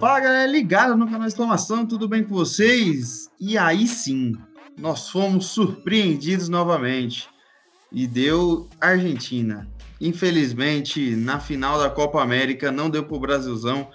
Fala galera, ligado no canal Exclamação, tudo bem com vocês? E aí sim, nós fomos surpreendidos novamente e deu Argentina. Infelizmente, na final da Copa América não deu pro Brasilzão,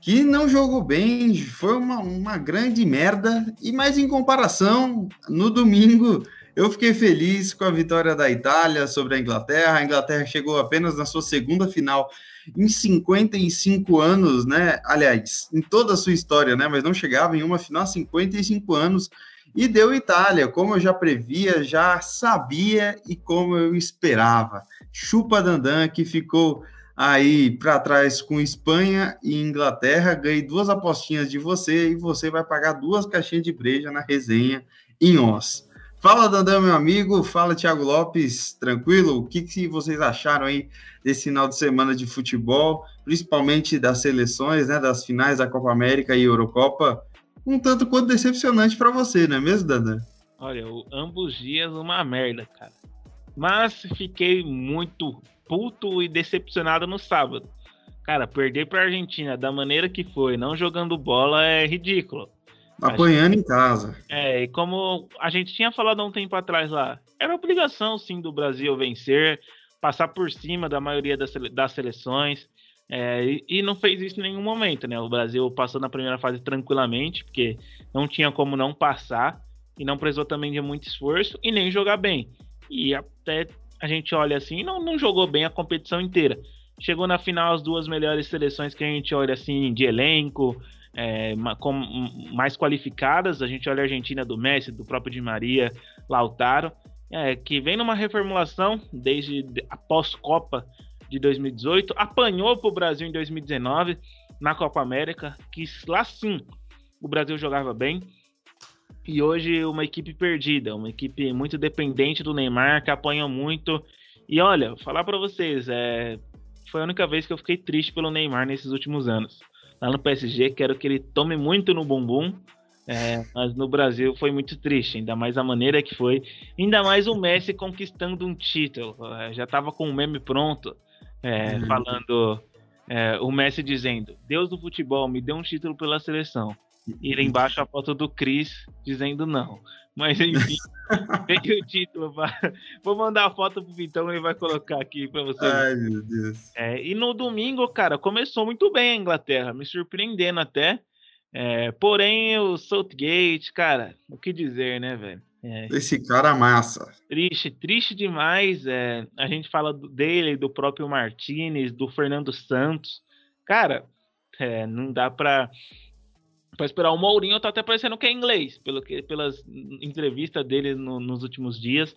que não jogou bem, foi uma, uma grande merda. E mais em comparação, no domingo eu fiquei feliz com a vitória da Itália sobre a Inglaterra. A Inglaterra chegou apenas na sua segunda final em 55 anos, né? Aliás, em toda a sua história, né? Mas não chegava em uma final há 55 anos e deu Itália, como eu já previa, já sabia e como eu esperava. Chupa Dandan, que ficou aí para trás com Espanha e Inglaterra, ganhei duas apostinhas de você e você vai pagar duas caixinhas de breja na resenha em Oz. Fala, Dandan, meu amigo. Fala, Thiago Lopes. Tranquilo? O que, que vocês acharam aí desse final de semana de futebol, principalmente das seleções, né, das finais da Copa América e Eurocopa? Um tanto quanto decepcionante para você, não é mesmo, Dandan? Olha, ambos dias uma merda, cara. Mas fiquei muito puto e decepcionado no sábado. Cara, perder para a Argentina da maneira que foi, não jogando bola, é ridículo. Apanhando em casa. É, e como a gente tinha falado há um tempo atrás lá, era obrigação sim do Brasil vencer, passar por cima da maioria das, das seleções. É, e, e, não fez isso em nenhum momento, né? O Brasil passou na primeira fase tranquilamente, porque não tinha como não passar, e não precisou também de muito esforço e nem jogar bem. E até a gente olha assim, não, não jogou bem a competição inteira. Chegou na final as duas melhores seleções que a gente olha assim de elenco, é, com, mais qualificadas. A gente olha a Argentina do Messi, do próprio Di Maria, Lautaro, é, que vem numa reformulação desde a pós-Copa de 2018, apanhou para o Brasil em 2019 na Copa América, que lá sim o Brasil jogava bem. E hoje uma equipe perdida, uma equipe muito dependente do Neymar, que apanha muito. E olha, falar para vocês, é, foi a única vez que eu fiquei triste pelo Neymar nesses últimos anos lá no PSG, quero que ele tome muito no bumbum. É, mas no Brasil foi muito triste, ainda mais a maneira que foi. Ainda mais o Messi conquistando um título. É, já estava com o meme pronto, é, uhum. falando. É, o Messi dizendo: Deus do futebol, me deu um título pela seleção. E lá embaixo a foto do Cris dizendo não. Mas enfim, peguei o título. Pra... Vou mandar a foto pro Vitão ele vai colocar aqui para você. Ai, meu Deus. É, e no domingo, cara, começou muito bem a Inglaterra, me surpreendendo até. É, porém, o Southgate, cara, o que dizer, né, velho? É, Esse cara massa. Triste, triste demais. É, a gente fala dele, do próprio Martinez, do Fernando Santos. Cara, é, não dá pra para esperar o Mourinho tá até parecendo que é inglês, pelo que, pelas entrevistas dele no, nos últimos dias.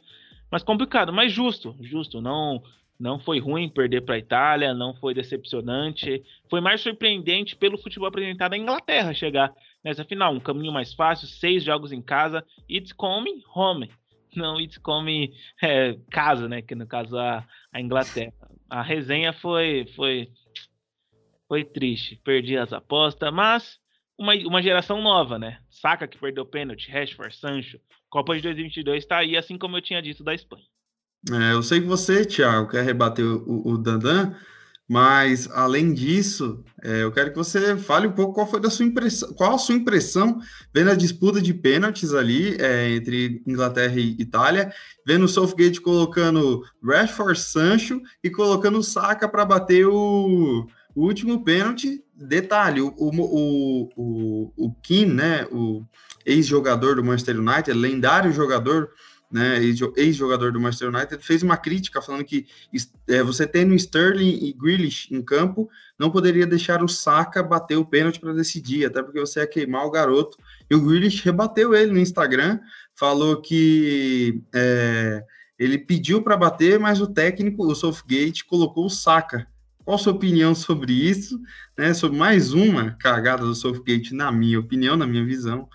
Mas complicado, mas justo, justo. Não, não foi ruim perder para a Itália, não foi decepcionante. Foi mais surpreendente pelo futebol apresentado à Inglaterra chegar nessa final. Um caminho mais fácil, seis jogos em casa. It's coming home. Não, it's coming é, casa, né? Que no caso a, a Inglaterra. A resenha foi, foi, foi triste. Perdi as apostas, mas uma, uma geração nova, né? Saca que perdeu pênalti, Rashford, Sancho. Copa de 2022 está aí, assim como eu tinha dito da Espanha. É, eu sei que você, Thiago, quer rebater o, o Dandan, mas além disso, é, eu quero que você fale um pouco qual foi da sua impressão, qual a sua impressão vendo a disputa de pênaltis ali é, entre Inglaterra e Itália, vendo o Southgate colocando Rashford, Sancho e colocando o para bater o, o último pênalti detalhe, o, o, o, o Kim, né, o ex-jogador do Manchester United, lendário jogador, né, ex-jogador do Manchester United, fez uma crítica falando que é, você tendo Sterling e Grealish em campo, não poderia deixar o Saka bater o pênalti para decidir, até porque você ia queimar o garoto. E o Grealish rebateu ele no Instagram, falou que é, ele pediu para bater, mas o técnico, o Southgate, colocou o Saka qual a sua opinião sobre isso? Né, sobre mais uma cagada do Southgate, na minha opinião, na minha visão.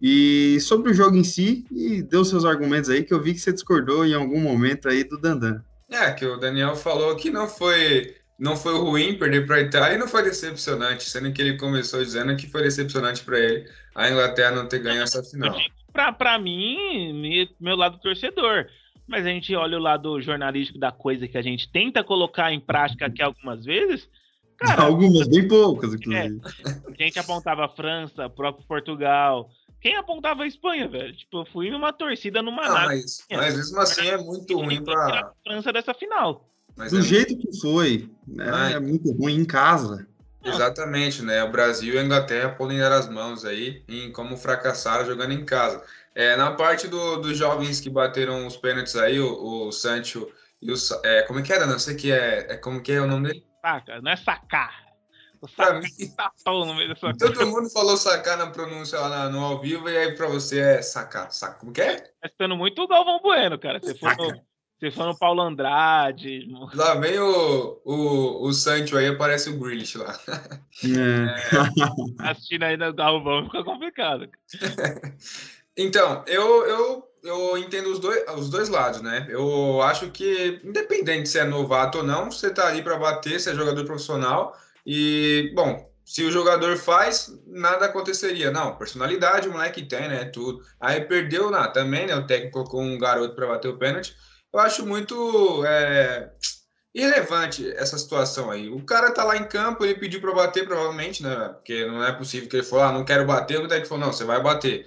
E sobre o jogo em si, e deu seus argumentos aí, que eu vi que você discordou em algum momento aí do Dandan. É, que o Daniel falou que não foi não foi ruim perder para a Itália e não foi decepcionante, sendo que ele começou dizendo que foi decepcionante para ele a Inglaterra não ter ganho essa final. Para mim, meu lado torcedor, mas a gente olha o lado jornalístico da coisa que a gente tenta colocar em prática aqui algumas vezes. Cara, algumas, bem poucas, inclusive. É, a gente apontava a França, próprio Portugal. Quem apontava a Espanha, velho? Tipo, eu fui numa torcida numa ah, mas, mas mesmo assim é muito ruim pra. A França dessa final. Mas Do é jeito muito... que foi, né? É muito ruim em casa. Exatamente, né? O Brasil e a Inglaterra podem dar as mãos aí em como fracassaram jogando em casa. É, na parte do, dos jovens que bateram os pênaltis aí, o, o Sancho e o. É, como é que era? Não sei que é, é. Como que é o nome dele? Saca, não é sacar. O sacar mim, no meio dessa Todo mundo falou sacar na pronúncia lá no ao vivo, e aí pra você é sacar. Saca. Como que é? Tá ficando muito o Galvão Bueno, cara. Você for no, você for no Paulo Andrade. Lá vem o, o, o Sancho aí, aparece o Grealish lá. É. Assistindo aí no Galvão fica complicado. Então, eu, eu, eu entendo os dois, os dois lados, né? Eu acho que, independente se é novato ou não, você tá ali para bater, você é jogador profissional. E, bom, se o jogador faz, nada aconteceria. Não, personalidade o moleque tem, né? Tudo. Aí perdeu na, também, né? O técnico colocou um garoto para bater o pênalti. Eu acho muito é, irrelevante essa situação aí. O cara tá lá em campo, ele pediu para bater, provavelmente, né? Porque não é possível que ele falou, ah, não quero bater, o técnico falou, não, você vai bater.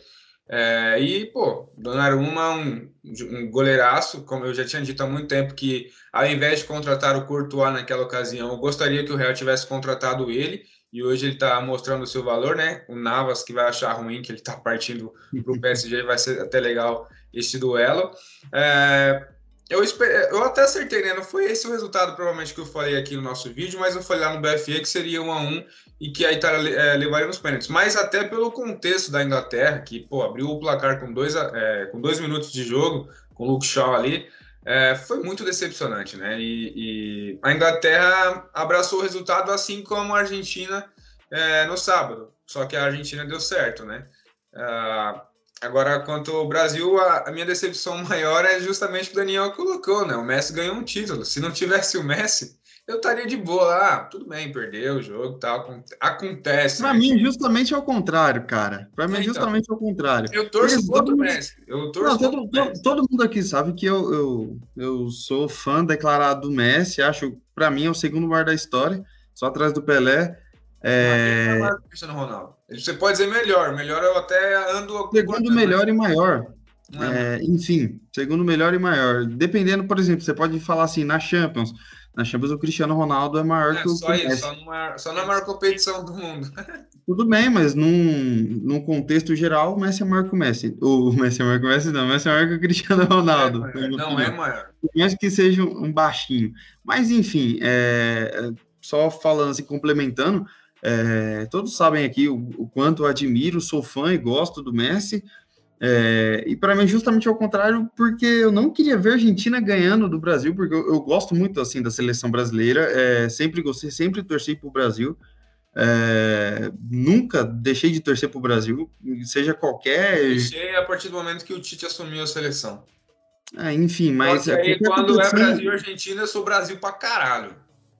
É, e, pô, Donnarumma um, um goleiraço, como eu já tinha dito há muito tempo, que ao invés de contratar o Courtois naquela ocasião, eu gostaria que o Real tivesse contratado ele, e hoje ele está mostrando o seu valor, né? O Navas, que vai achar ruim que ele está partindo para o PSG, vai ser até legal esse duelo. É, eu, esper... eu até acertei, né? Não foi esse o resultado, provavelmente, que eu falei aqui no nosso vídeo, mas eu falei lá no BFE que seria 1 a 1 e que a Itália é, levaria nos pênaltis. Mas até pelo contexto da Inglaterra, que pô, abriu o placar com dois, é, com dois minutos de jogo, com o Luke Shaw ali, é, foi muito decepcionante, né? E, e, a Inglaterra abraçou o resultado assim como a Argentina é, no sábado, só que a Argentina deu certo, né? Ah, Agora, quanto ao Brasil, a, a, minha decepção maior é justamente o que o Daniel colocou, né? O Messi ganhou um título. Se não tivesse o Messi, eu estaria de boa. Ah, tudo bem, perdeu o jogo tal. Acontece. Para né? mim, justamente é o contrário, cara. Para mim, então, justamente é o contrário. Eu torço contra o Messi. Eu torço não, todo, todo, todo, mundo aqui sabe que eu, eu, eu sou fã declarado do Messi. Acho, para mim, é o segundo maior da história, só atrás do Pelé. É... É Cristiano Ronaldo. Você pode dizer melhor, melhor eu até ando. Segundo melhor e maior. É, é, enfim, segundo melhor e maior. Dependendo, por exemplo, você pode falar assim, na Champions. Na Champions, o Cristiano Ronaldo é maior é, que o só isso, só, numa, só na maior competição do mundo. Tudo bem, mas num, num contexto geral, o Messi é maior que o Messi. O Messi é maior que o Messi, não. O Messi é maior que o Cristiano Ronaldo. É, não é maior. Mesmo que seja um baixinho. Mas, enfim, é, só falando assim, complementando, é, todos sabem aqui o, o, quanto admiro, sou fã e gosto do Messi. É, e para mim, justamente ao contrário, porque eu não queria ver a Argentina ganhando do Brasil, porque eu, eu gosto muito assim da seleção brasileira, é, sempre gostei, sempre torci para o Brasil. É, nunca deixei de torcer para o Brasil, seja qualquer. Deixei a partir do momento que o Tite assumiu a seleção. É, enfim, mas. Aí, quando é Brasil e Argentina, eu sou Brasil para caralho.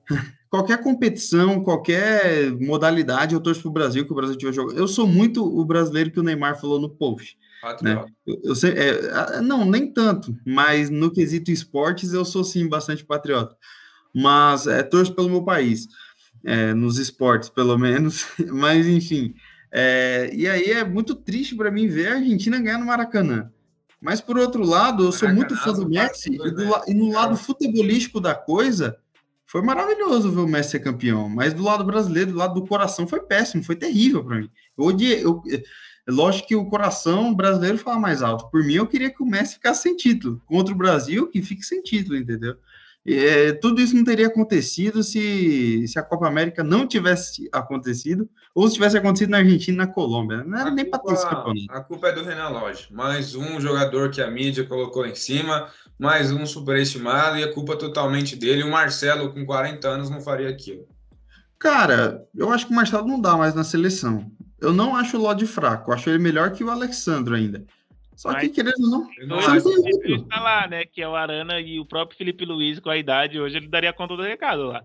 qualquer competição, qualquer modalidade, eu torço pro Brasil, que o Brasil tiver jogando. Eu sou muito o brasileiro que o Neymar falou no post. Né? Eu, eu sei, é, não, nem tanto, mas no quesito esportes eu sou sim bastante patriota. Mas é, torço pelo meu país, é, nos esportes, pelo menos. Mas enfim. É, e aí é muito triste para mim ver a Argentina ganhar no Maracanã. Mas por outro lado, eu sou muito fã do Messi, e, do, e no lado futebolístico da coisa, foi maravilhoso ver o Messi ser campeão, mas do lado brasileiro, do lado do coração, foi péssimo, foi terrível para mim. Eu odiei, eu, lógico que o coração brasileiro fala mais alto. Por mim, eu queria que o Messi ficasse sem título. Contra o Brasil, que fique sem título, entendeu? É, tudo isso não teria acontecido se, se a Copa América não tivesse acontecido, ou se tivesse acontecido na Argentina e na Colômbia. Não era a nem para ter esse campeonato. A culpa é do Renan Lodge. Mais um jogador que a mídia colocou em cima mais um superestimado e a culpa totalmente dele. O Marcelo, com 40 anos, não faria aquilo. Cara, eu acho que o Marcelo não dá mais na seleção. Eu não acho o Lodi fraco, eu acho ele melhor que o Alexandro ainda. Só Mas, que, querendo ou não, não acho que ele está lá, né? Que é o Arana e o próprio Felipe Luiz, com a idade, hoje ele daria conta do recado lá.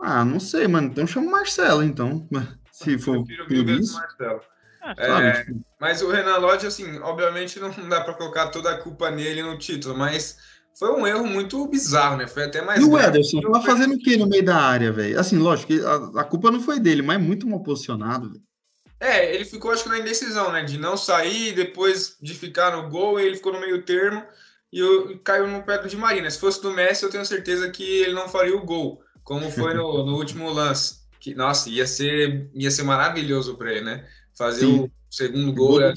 Ah, não sei, mano. Então chama o Marcelo, então. Se for por isso. Marcelo. Ah, é, mas o Renan Lodge, assim, obviamente não dá para colocar toda a culpa nele no título, mas foi um erro muito bizarro, né? Foi até mais. E o Ederson tava fazendo o que no meio da área, velho? Assim, lógico que a, a, culpa não foi dele, mas muito mal posicionado, velho. É, ele ficou, acho que na indecisão, né? De não sair, depois de ficar no gol, ele ficou no meio termo e, eu, e caiu no pé do Di Maria. Se fosse do Messi, eu tenho certeza que ele não faria o gol, como foi no, no último lance. Que, nossa, ia ser, ia ser maravilhoso para ele, né? Fazer Sim. o segundo gol. gol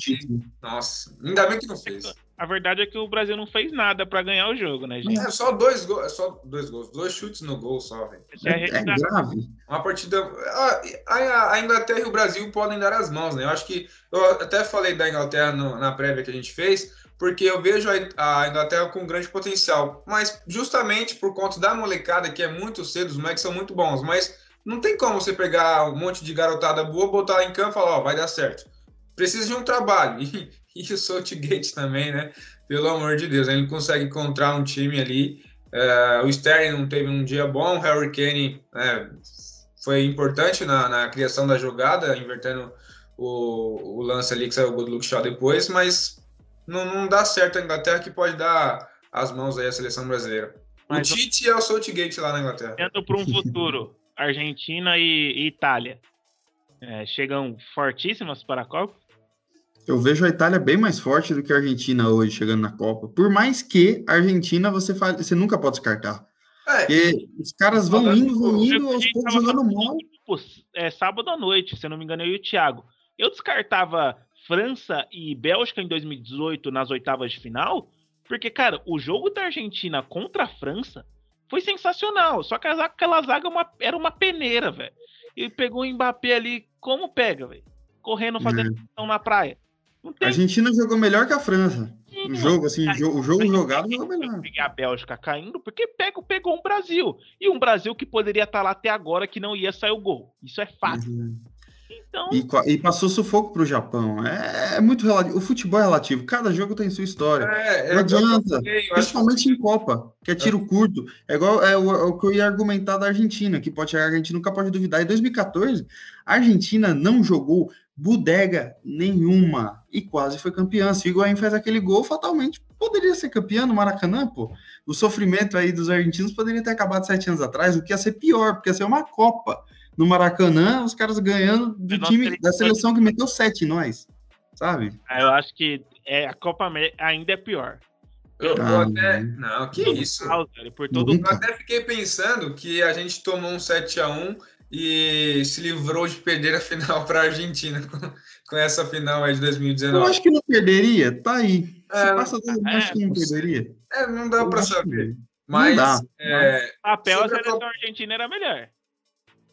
nossa, ainda bem que não fez. A verdade é que o Brasil não fez nada para ganhar o jogo, né, gente? É só dois gols, é só dois gols, dois chutes no gol só, velho. É, é, grave. Uma partida. A, a, Inglaterra e o Brasil podem dar as mãos, né? Eu acho que eu até falei da Inglaterra no, na prévia que a gente fez, porque eu vejo a, a Inglaterra com grande potencial, mas justamente por conta da molecada que é muito cedo, os moleques são muito bons, mas não tem como você pegar um monte de garotada boa, botar em campo e falar, ó, vai dar certo. Precisa de um trabalho. E, e o Saltgate também, né? Pelo amor de Deus, ele consegue encontrar um time ali. Uh, o Sterling não teve um dia bom, o Harry Kane né, foi importante na, na, criação da jogada, invertendo o, o, lance ali que saiu o gol do Luke Shaw depois, mas não, não dá certo a Inglaterra que pode dar as mãos aí à seleção brasileira. Mas o Tite é o Saltgate lá na Inglaterra. Indo para um futuro, Argentina e, e Itália é, chegam fortíssimas para a Copa? Eu vejo a Itália bem mais forte do que a Argentina hoje chegando na Copa. Por mais que a Argentina você, faz, você nunca pode descartar. É, porque os caras vão indo, vão indo, aos poucos jogando mal. É, sábado à noite, se eu não me engano, eu e o Thiago. Eu descartava França e Bélgica em 2018 nas oitavas de final, porque, cara, o jogo da Argentina contra a França foi sensacional. Só que aquela zaga uma, era uma peneira, velho. E pegou o Mbappé ali, como pega, velho? Correndo, fazendo é. na praia. A Argentina jogou melhor que a França. o jogo, assim, o jogo, o jogo jogado jogou melhor. A Bélgica caindo, porque pegou, pegou um Brasil. E um Brasil que poderia estar lá até agora que não ia sair o gol. Isso é fácil. Uhum. Então... E, e, passou sufoco para o Japão. É, é, muito relativo. O futebol é relativo. Cada jogo tem sua história. É, não adianta. principalmente que... em Copa, que é tiro curto. É igual é o, é o, que eu ia argumentar da Argentina, que pode chegar, a gente nunca pode duvidar. Em 2014, a Argentina não jogou bodega nenhuma e quase foi campeã. Se o Higuaín faz aquele gol, fatalmente poderia ser campeão no Maracanã, pô. O sofrimento aí dos argentinos poderia ter acabado sete anos atrás, o que ia ser pior, porque ia ser uma Copa. No Maracanã, os caras ganhando do time da seleção que meteu sete em nós, sabe? Ah, eu acho que é, a Copa ainda é pior. Eu, ah, até. Não, que isso. Por todo... Eu até fiquei pensando que a gente tomou um 7 a 1 e se livrou de perder a final para a Argentina com, com, essa final aí de 2019. Eu acho que não perderia, tá aí. Se é, passa tudo, é, acho que não perderia. É, não dá para saber. Mas não dá. É, papel a seleção a... argentina era melhor.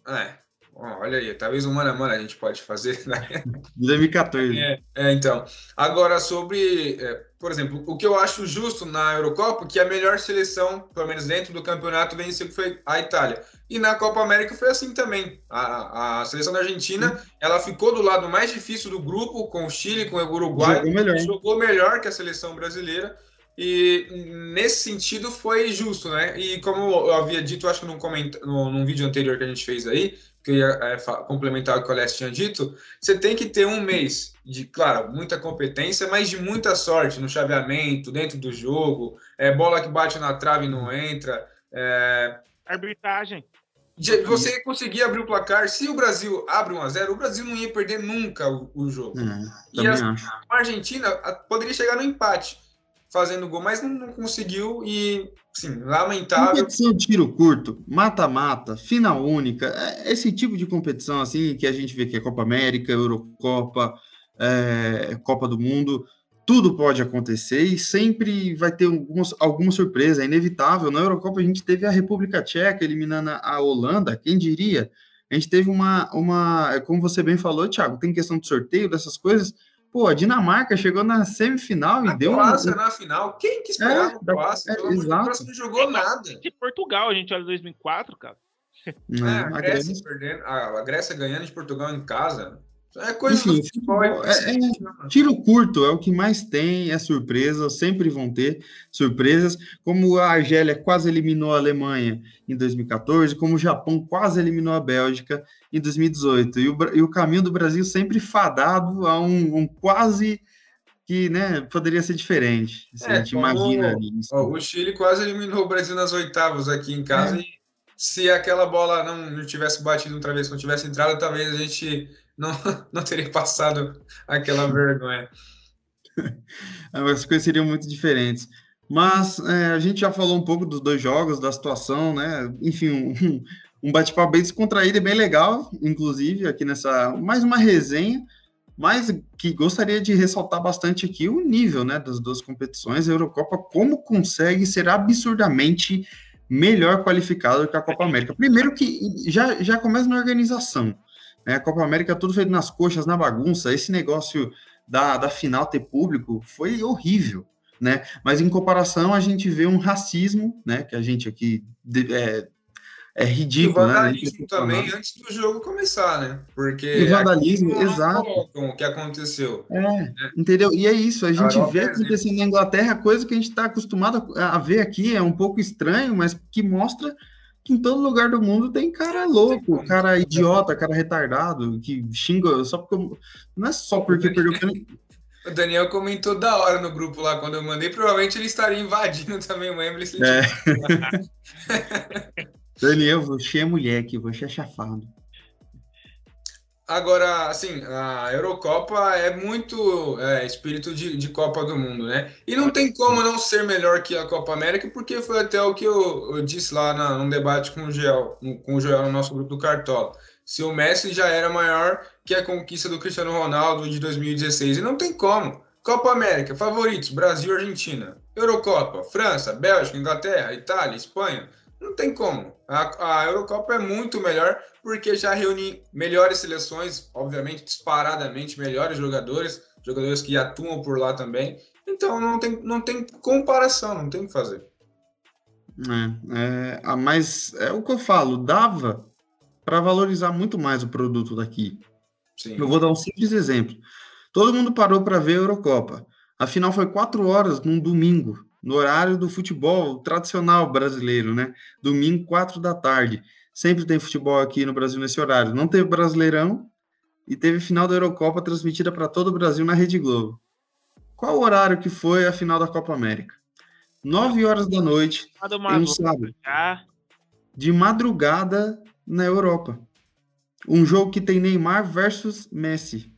É. olha aí, talvez um mano a mano a gente pode fazer. Né? 2014. É, é, então. Agora, sobre é, por exemplo, o que eu acho justo na Eurocopa, que a melhor seleção, pelo menos dentro do campeonato, venceu foi a Itália. E na Copa América foi assim também. A, a seleção da Argentina, ela ficou do lado mais difícil do grupo, com o Chile, com o Uruguai. Jogou melhor. Jogou melhor que a seleção brasileira. E nesse sentido foi justo, né? E como eu havia dito, acho que num, coment... num vídeo anterior que a gente fez aí, que eu ia é, complementar o que o Alessio tinha dito, você tem que ter um mês de, claro, muita competência, mas de muita sorte no chaveamento, dentro do jogo, é, bola que bate na trave e não entra. É... Arbitragem. De, você conseguir abrir o placar, se o Brasil abre 1 a 0 o Brasil não ia perder nunca o, o jogo. É, e a, a Argentina poderia chegar no empate fazendo gol, mas não, conseguiu e, sim, lamentável. Competição de tiro curto, mata-mata, final única, é esse tipo de competição assim que a gente vê que é Copa América, Eurocopa, é, Copa do Mundo, tudo pode acontecer e sempre vai ter algumas, alguma surpresa, é inevitável. Na Eurocopa a gente teve a República Tcheca eliminando a Holanda, quem diria? A gente teve uma, uma, como você bem falou, Thiago, tem questão de sorteio dessas coisas, Pô, a Dinamarca chegou na semifinal e deu. Croácia um... na final. Quem que esperava é, a Croácia? É, exato. A Croácia não jogou nada. De Portugal, a gente olha 2004, cara. É, a, a Grécia, Grécia perdendo, a, Grécia ganhando de Portugal em casa. É coisa Enfim, futebol, é, é, é, tiro curto é o que mais tem, é surpresa, sempre vão ter surpresas, como a Argélia quase eliminou a Alemanha em 2014, como o Japão quase eliminou a Bélgica em 2018, e o, e o caminho do Brasil sempre fadado a um, um quase que né, poderia ser diferente. Se é, a gente imagina isso. Ó, o Chile quase eliminou o Brasil nas oitavas aqui em casa é. e se aquela bola não, não tivesse batido outra vez, não tivesse entrado, talvez a gente não, não teria passado aquela vergonha. As coisas seriam muito diferentes. Mas é, a gente já falou um pouco dos dois jogos, da situação, né? Enfim, um, um bate-papo bem descontraído e bem legal, inclusive, aqui nessa. Mais uma resenha, mas que gostaria de ressaltar bastante aqui o nível né, das duas competições. A Eurocopa, como consegue ser absurdamente melhor qualificado que a Copa América. Primeiro que já, já começa na organização. Né? A Copa América tudo feito nas coxas, na bagunça. Esse negócio da, da final ter público foi horrível. Né? Mas em comparação, a gente vê um racismo, né? Que a gente aqui é, é ridículo, né? vandalismo né? também antes do jogo começar, né? Porque o vandalismo, exato. O que aconteceu. É, é, entendeu? E é isso, a gente a vê acontecendo na Inglaterra, coisa que a gente está acostumado a ver aqui, é um pouco estranho, mas que mostra em todo lugar do mundo tem cara louco, cara idiota, cara retardado, que xinga só porque. Não é só porque perdeu. O Daniel comentou da hora no grupo lá quando eu mandei. Provavelmente ele estaria invadindo também o Wembley. É. Daniel, você é mulher aqui, você é chafado. Agora, assim, a Eurocopa é muito é, espírito de, de, Copa do Mundo, né? E não tem como não ser melhor que a Copa América, porque foi até o que eu, eu disse lá na, num debate com o Joel, com o Joel no nosso grupo do Cartola. Se o Messi já era maior que a conquista do Cristiano Ronaldo de 2016, e não tem como. Copa América, favoritos, Brasil, Argentina. Eurocopa, França, Bélgica, Inglaterra, Itália, Espanha. Não tem como. A, a Eurocopa é muito melhor porque já reúne melhores seleções, obviamente, disparadamente melhores jogadores, jogadores que atuam por lá também. Então não tem, não tem comparação, não tem o que fazer. É, é, mas é o que eu falo, dava para valorizar muito mais o produto daqui. Sim. Eu vou dar um simples exemplo. Todo mundo parou para ver a Eurocopa. A final foi quatro horas num domingo no horário do futebol tradicional brasileiro, né? Domingo, quatro da tarde. Sempre tem futebol aqui no Brasil nesse horário. Não teve Brasileirão e teve final da Eurocopa transmitida para todo o Brasil na Rede Globo. Qual o horário que foi a final da Copa América? Nove horas da noite, em um sábado. De madrugada na Europa. Um jogo que tem Neymar versus Messi.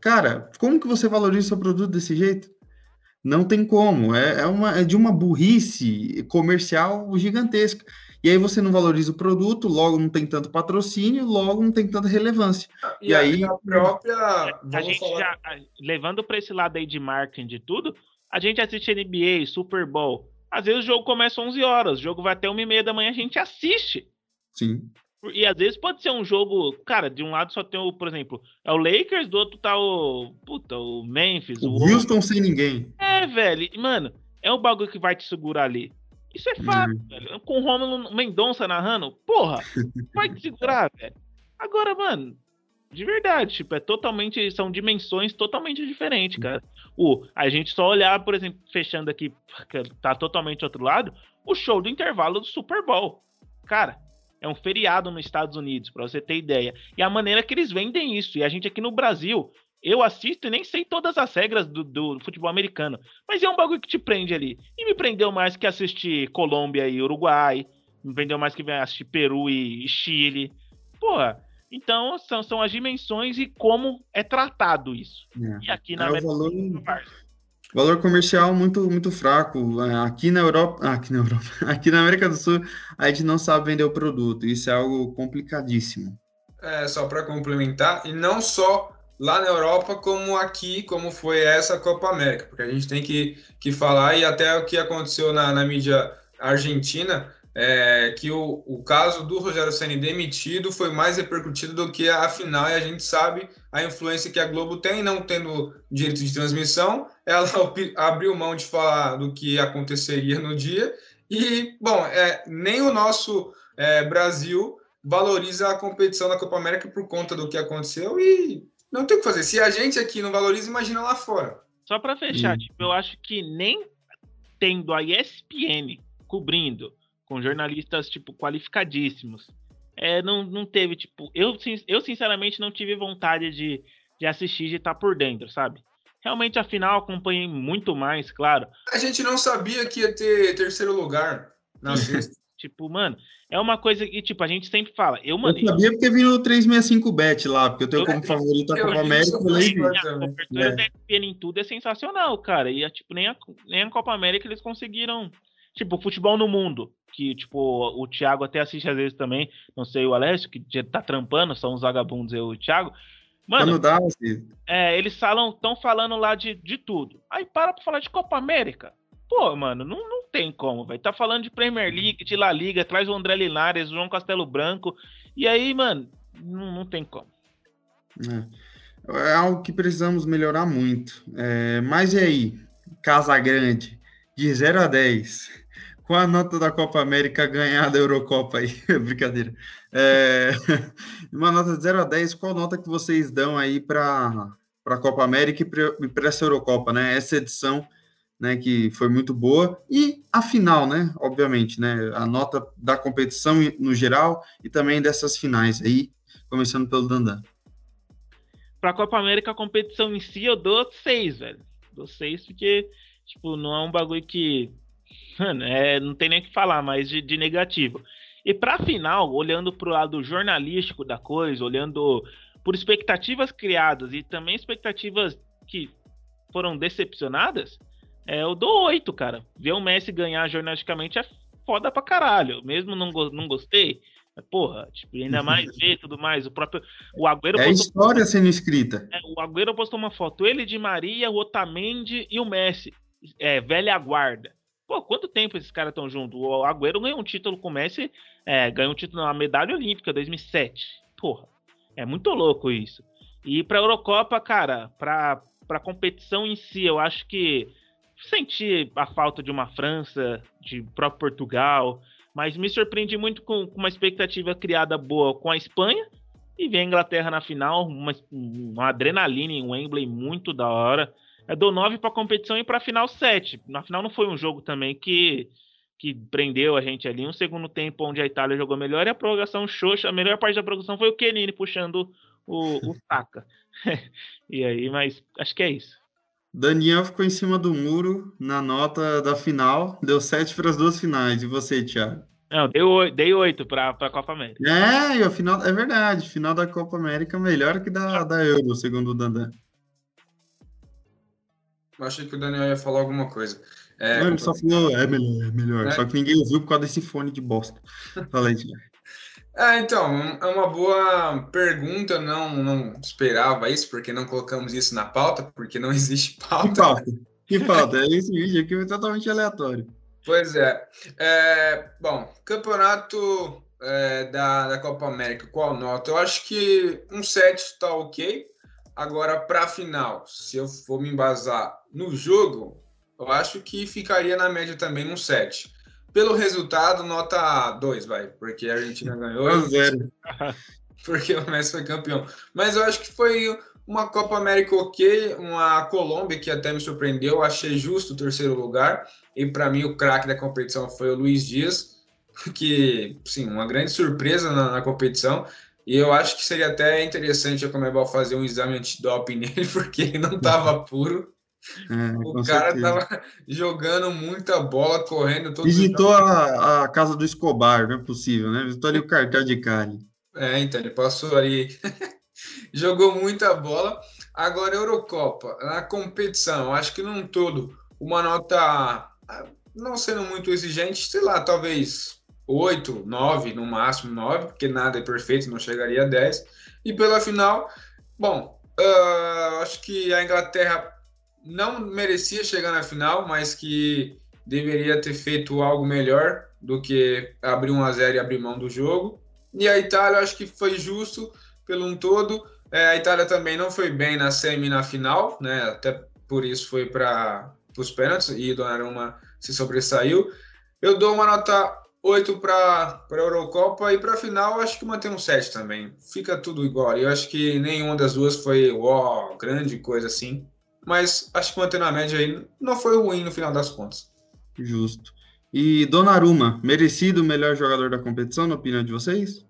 Cara, como que você valoriza seu produto desse jeito? Não tem como. É, é, uma, é de uma burrice comercial gigantesca. E aí você não valoriza o produto, logo não tem tanto patrocínio, logo não tem tanta relevância. E, e aí a própria. A gente falar... já, levando para esse lado aí de marketing de tudo, a gente assiste NBA, Super Bowl. Às vezes o jogo começa às 11 horas, o jogo vai até 1 e meia da manhã, a gente assiste. Sim. E às vezes pode ser um jogo, cara, de um lado só tem o, por exemplo, é o Lakers, do outro tá o, puta, o Memphis, o, o Houston sem ninguém. É, velho, mano, é o bagulho que vai te segurar ali. Isso é fato, uhum. velho. Com o Romulo Mendonça narrando, porra, vai te segurar, velho. Agora, mano, de verdade, tipo, é totalmente, são dimensões totalmente diferentes, cara. O, a gente só olhar, por exemplo, fechando aqui, tá totalmente outro lado, o show do intervalo do Super Bowl. Cara, é um feriado nos Estados Unidos, para você ter ideia. E a maneira que eles vendem isso. E a gente aqui no Brasil, eu assisto e nem sei todas as regras do, do, futebol americano. Mas é um bagulho que te prende ali. E me prendeu mais que assistir Colômbia e Uruguai. Me prendeu mais que assistir Peru e, e Chile. Porra. Então, são, são as dimensões e como é tratado isso. É. E aqui na é América valor... Valor comercial muito, muito fraco. É, aqui na Europa, aqui na Europa, aqui na América do Sul, a gente não sabe vender o produto. Isso é algo complicadíssimo. É, só para complementar, e não só lá na Europa, como aqui, como foi essa Copa América, porque a gente tem que, que falar, e até o que aconteceu na, na mídia argentina, é, que o, o caso do Rogério Ceni demitido foi mais repercutido do que a final, e a gente sabe a influência que a Globo tem, não tendo direito de transmissão, ela abriu mão de falar do que aconteceria no dia, e, bom, é, nem o nosso é, Brasil valoriza a competição da Copa América por conta do que aconteceu, e não tem o que fazer. Se a gente aqui não valoriza, imagina lá fora. Só para fechar, tipo, eu acho que nem tendo a ESPN cobrindo com jornalistas, tipo, qualificadíssimos. É, não, não teve, tipo, eu, eu sinceramente não tive vontade de, de assistir, de estar por dentro, sabe? Realmente a final acompanhei muito mais, claro. A gente não sabia que ia ter terceiro lugar na sexta. tipo, mano, é uma coisa que, tipo, a gente sempre fala. Eu, mano, eu sabia porque vi no 365 Bet lá, porque eu tenho eu, como favorito a Copa América. Eu falei, a cobertura é. da ESPN em tudo é sensacional, cara. E, tipo, nem a, nem a Copa América eles conseguiram. Tipo, futebol no mundo, que, tipo, o Thiago até assiste às vezes também, não sei, o Alessio, que tá trampando, são os vagabundos, eu e o Thiago. Mano, dá, assim. é, eles falam, estão falando lá de, de tudo. Aí para pra falar de Copa América. Pô, mano, não, não tem como, velho. Tá falando de Premier League, de La Liga, traz o André Linares, o João Castelo Branco. E aí, mano, não, não tem como. É. é algo que precisamos melhorar muito. É, mas e aí, Casa Grande, de 0 a 10, com a nota da Copa América ganhar da Eurocopa aí? Brincadeira. É, uma nota de 0 a 10, qual nota que vocês dão aí para a Copa América e para essa Eurocopa, né? Essa edição, né, que foi muito boa, e a final, né? Obviamente, né? A nota da competição no geral e também dessas finais aí, começando pelo Dandan. Para a Copa América, a competição em si, eu dou 6, velho. Dou 6 porque, tipo, não é um bagulho que mano, é, não tem nem o que falar mais de, de negativo. E para final, olhando para o lado jornalístico da coisa, olhando por expectativas criadas e também expectativas que foram decepcionadas, é, eu dou oito, cara. Ver o Messi ganhar jornalisticamente é foda pra caralho. Mesmo não, não gostei, porra, tipo, ainda mais ver tudo mais. O próprio. O Agüero é postou, história sendo escrita. É, o Agüero postou uma foto, ele de Maria, o Otamendi e o Messi. É, velha guarda. Pô, quanto tempo esses caras estão juntos? O Agüero ganhou um título com o Messi, é, ganhou um título na medalha olímpica 2007. Porra, é muito louco isso. E pra Eurocopa, cara, pra, pra competição em si, eu acho que senti a falta de uma França, de próprio Portugal, mas me surpreendi muito com, com uma expectativa criada boa com a Espanha e ver a Inglaterra na final, uma, uma adrenalina em Wembley muito da hora. Eu dou 9 para competição e para final 7. Na final não foi um jogo também que que prendeu a gente ali. Um segundo tempo onde a Itália jogou melhor e a prorrogação xoxa. A melhor parte da prorrogação foi o Kenini puxando o, o Saka. e aí, mas acho que é isso. Daniel ficou em cima do muro na nota da final, deu 7 para as duas finais. E você, Thiago? Não, deu, dei 8 para a Copa América. É, e a final, é verdade. Final da Copa América melhor que da, da Euro, segundo o Dandan. Eu achei que o Daniel ia falar alguma coisa. É, não, ele só falou, é melhor, é melhor. É. Só que ninguém ouviu por causa desse fone de bosta. Fala aí, É, então, é uma boa pergunta, não, não esperava isso, porque não colocamos isso na pauta, porque não existe pauta. Que pauta? Que pauta? É esse vídeo aqui é totalmente aleatório. Pois é. é bom, campeonato é, da, da Copa América, qual nota? Eu acho que um 7 está ok. Agora, para a final, se eu for me embasar no jogo, eu acho que ficaria na média também um 7. Pelo resultado, nota 2, vai, porque a Argentina ganhou. Porque o Messi foi campeão. Mas eu acho que foi uma Copa América ok, uma Colômbia que até me surpreendeu, achei justo o terceiro lugar. E para mim, o craque da competição foi o Luiz Dias, que, sim, uma grande surpresa na, na competição. E eu acho que seria até interessante a Comebol fazer um exame antidoping nele, porque ele não estava puro. É, o cara estava jogando muita bola, correndo. Todo Visitou a, a, casa do Escobar, não é possível, né? Visitou ali o cartel de carne. É, então, ele passou ali, jogou muita bola. Agora, Eurocopa, na competição, acho que num todo, uma nota, não sendo muito exigente, sei lá, talvez 8, 9, no máximo 9, porque nada é perfeito, não chegaria a 10. E pela final, bom, uh, acho que a Inglaterra não merecia chegar na final, mas que deveria ter feito algo melhor do que abrir 1 a 0 e abrir mão do jogo. E a Itália, acho que foi justo pelo um todo. É, a Itália também não foi bem na semi na final, né? Até por isso foi para os pênaltis e Donnarumma se sobressaiu. Eu dou uma nota 8 para a Eurocopa e para a final acho que mantém um 7 também. Fica tudo igual. Eu acho que nenhuma das duas foi uau, grande coisa assim. Mas acho que mantendo a média aí não foi ruim no final das contas. Justo. E Donnarumma, merecido o melhor jogador da competição, na opinião de vocês?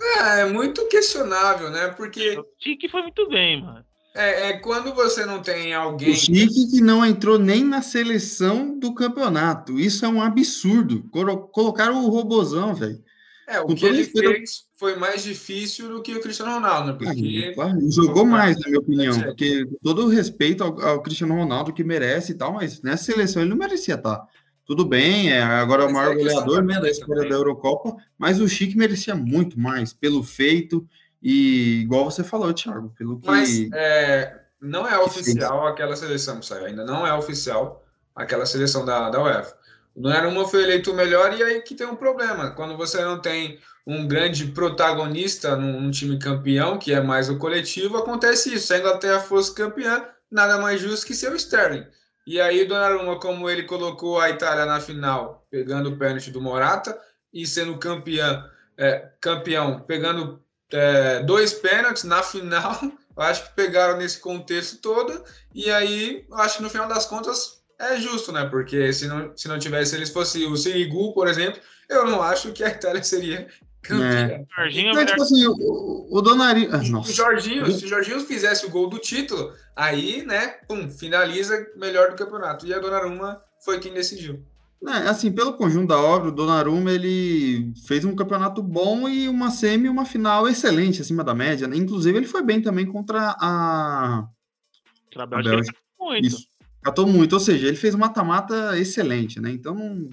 É, é muito questionável, né? Porque. O Tiki foi muito bem, mano. É, é, quando você não tem alguém. O Chique que não entrou nem na seleção do campeonato. Isso é um absurdo. Colocaram o robozão, velho. É, o Com que ele fez foi mais difícil do que o Cristiano Ronaldo, né? Porque... Ah, jogou mais, na minha opinião. Porque todo o respeito ao, ao, Cristiano Ronaldo que merece e tal, mas nessa seleção ele não merecia estar. Tudo bem, é, agora é o maior é goleador né, da história da Eurocopa, mas o Chique merecia muito mais pelo feito e igual você falou, Thiago, pelo que. Mas é, não é oficial fez. aquela seleção, saiu ainda não é oficial aquela seleção da, da UEFA. O Donnarumma foi eleito o melhor e aí que tem um problema. Quando você não tem um grande protagonista num, num time campeão, que é mais o coletivo, acontece isso. Se a Inglaterra fosse campeã, nada mais justo que ser o Sterling. E aí, Donnarumma, como ele colocou a Itália na final, pegando o pênalti do Morata e sendo campeão, é, campeão pegando é, dois pênaltis na final, acho que pegaram nesse contexto todo. E aí, acho que no final das contas é justo, né? Porque se não, se não tivesse, eles fosse o Sirigu, por exemplo, eu não acho que a Itália seria campeã. É. Jorginho é tipo assim, o, o Donnarumma... Ah, o Jorginho, se o Jorginho fizesse o gol do título, aí, né, pum, finaliza melhor do campeonato. E a Donnarumma foi quem decidiu. É, assim, pelo conjunto da obra, o Donnarumma ele fez um campeonato bom e uma semi uma final excelente, acima da média. Né? Inclusive, ele foi bem também contra a. a Bélgica. Muito. Isso. Catou muito, ou seja, ele fez um mata-mata excelente, né? Então,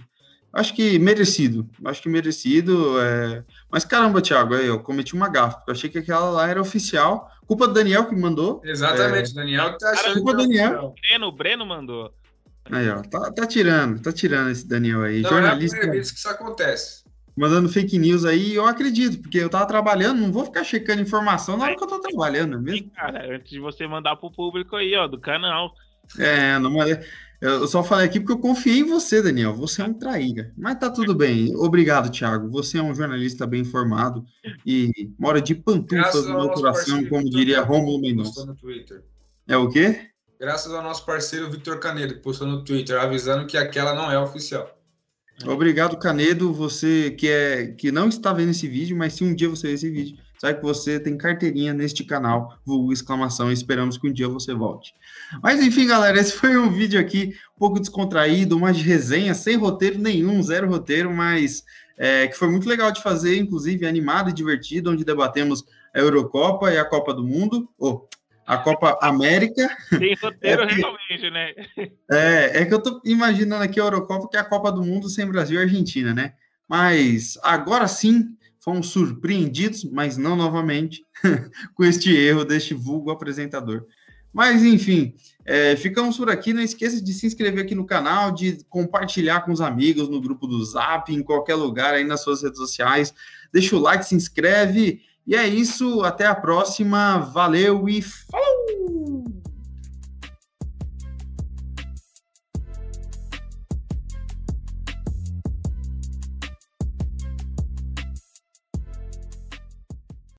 acho que merecido. Acho que merecido. É... Mas caramba, Thiago, aí eu cometi uma gafa. Eu achei que aquela lá era oficial. Culpa do Daniel que mandou. Exatamente, é... Daniel que tá achando. Culpa do Daniel. O Breno, o Breno mandou. Aí, ó, tá, tá tirando, tá tirando esse Daniel aí. Não Jornalista. É a primeira vez que isso acontece. Mandando fake news aí, eu acredito, porque eu tava trabalhando, não vou ficar checando informação na hora que eu tô trabalhando, é mesmo? Cara, antes de você mandar pro público aí, ó, do canal. É, não mandei. Eu só falei aqui porque eu confiei em você, Daniel. Você é um traíra. Mas tá tudo bem. Obrigado, Thiago. Você é um jornalista bem informado e mora de pantufa do meu coração, como diria Romulo Mendonça. É o quê? Graças ao nosso parceiro Victor Canedo, que postou no Twitter avisando que aquela não é oficial. Obrigado, Canedo. Você que, é, que não está vendo esse vídeo, mas se um dia você ver esse vídeo, sabe que você tem carteirinha neste canal, vulgo exclamação, esperamos que um dia você volte. Mas enfim, galera, esse foi um vídeo aqui um pouco descontraído, uma de resenha, sem roteiro nenhum, zero roteiro, mas é, que foi muito legal de fazer, inclusive animado e divertido, onde debatemos a Eurocopa e a Copa do Mundo, ou a Copa América. Tem roteiro é que, realmente, né? É, é que eu tô imaginando aqui a Eurocopa, que é a Copa do Mundo sem Brasil e Argentina, né? Mas agora sim, fomos surpreendidos, mas não novamente, com este erro deste vulgo apresentador. Mas, enfim, é, ficamos por aqui. Não esqueça de se inscrever aqui no canal, de compartilhar com os amigos no grupo do Zap, em qualquer lugar aí nas suas redes sociais. Deixa o like, se inscreve. E é isso, até a próxima, valeu e falou!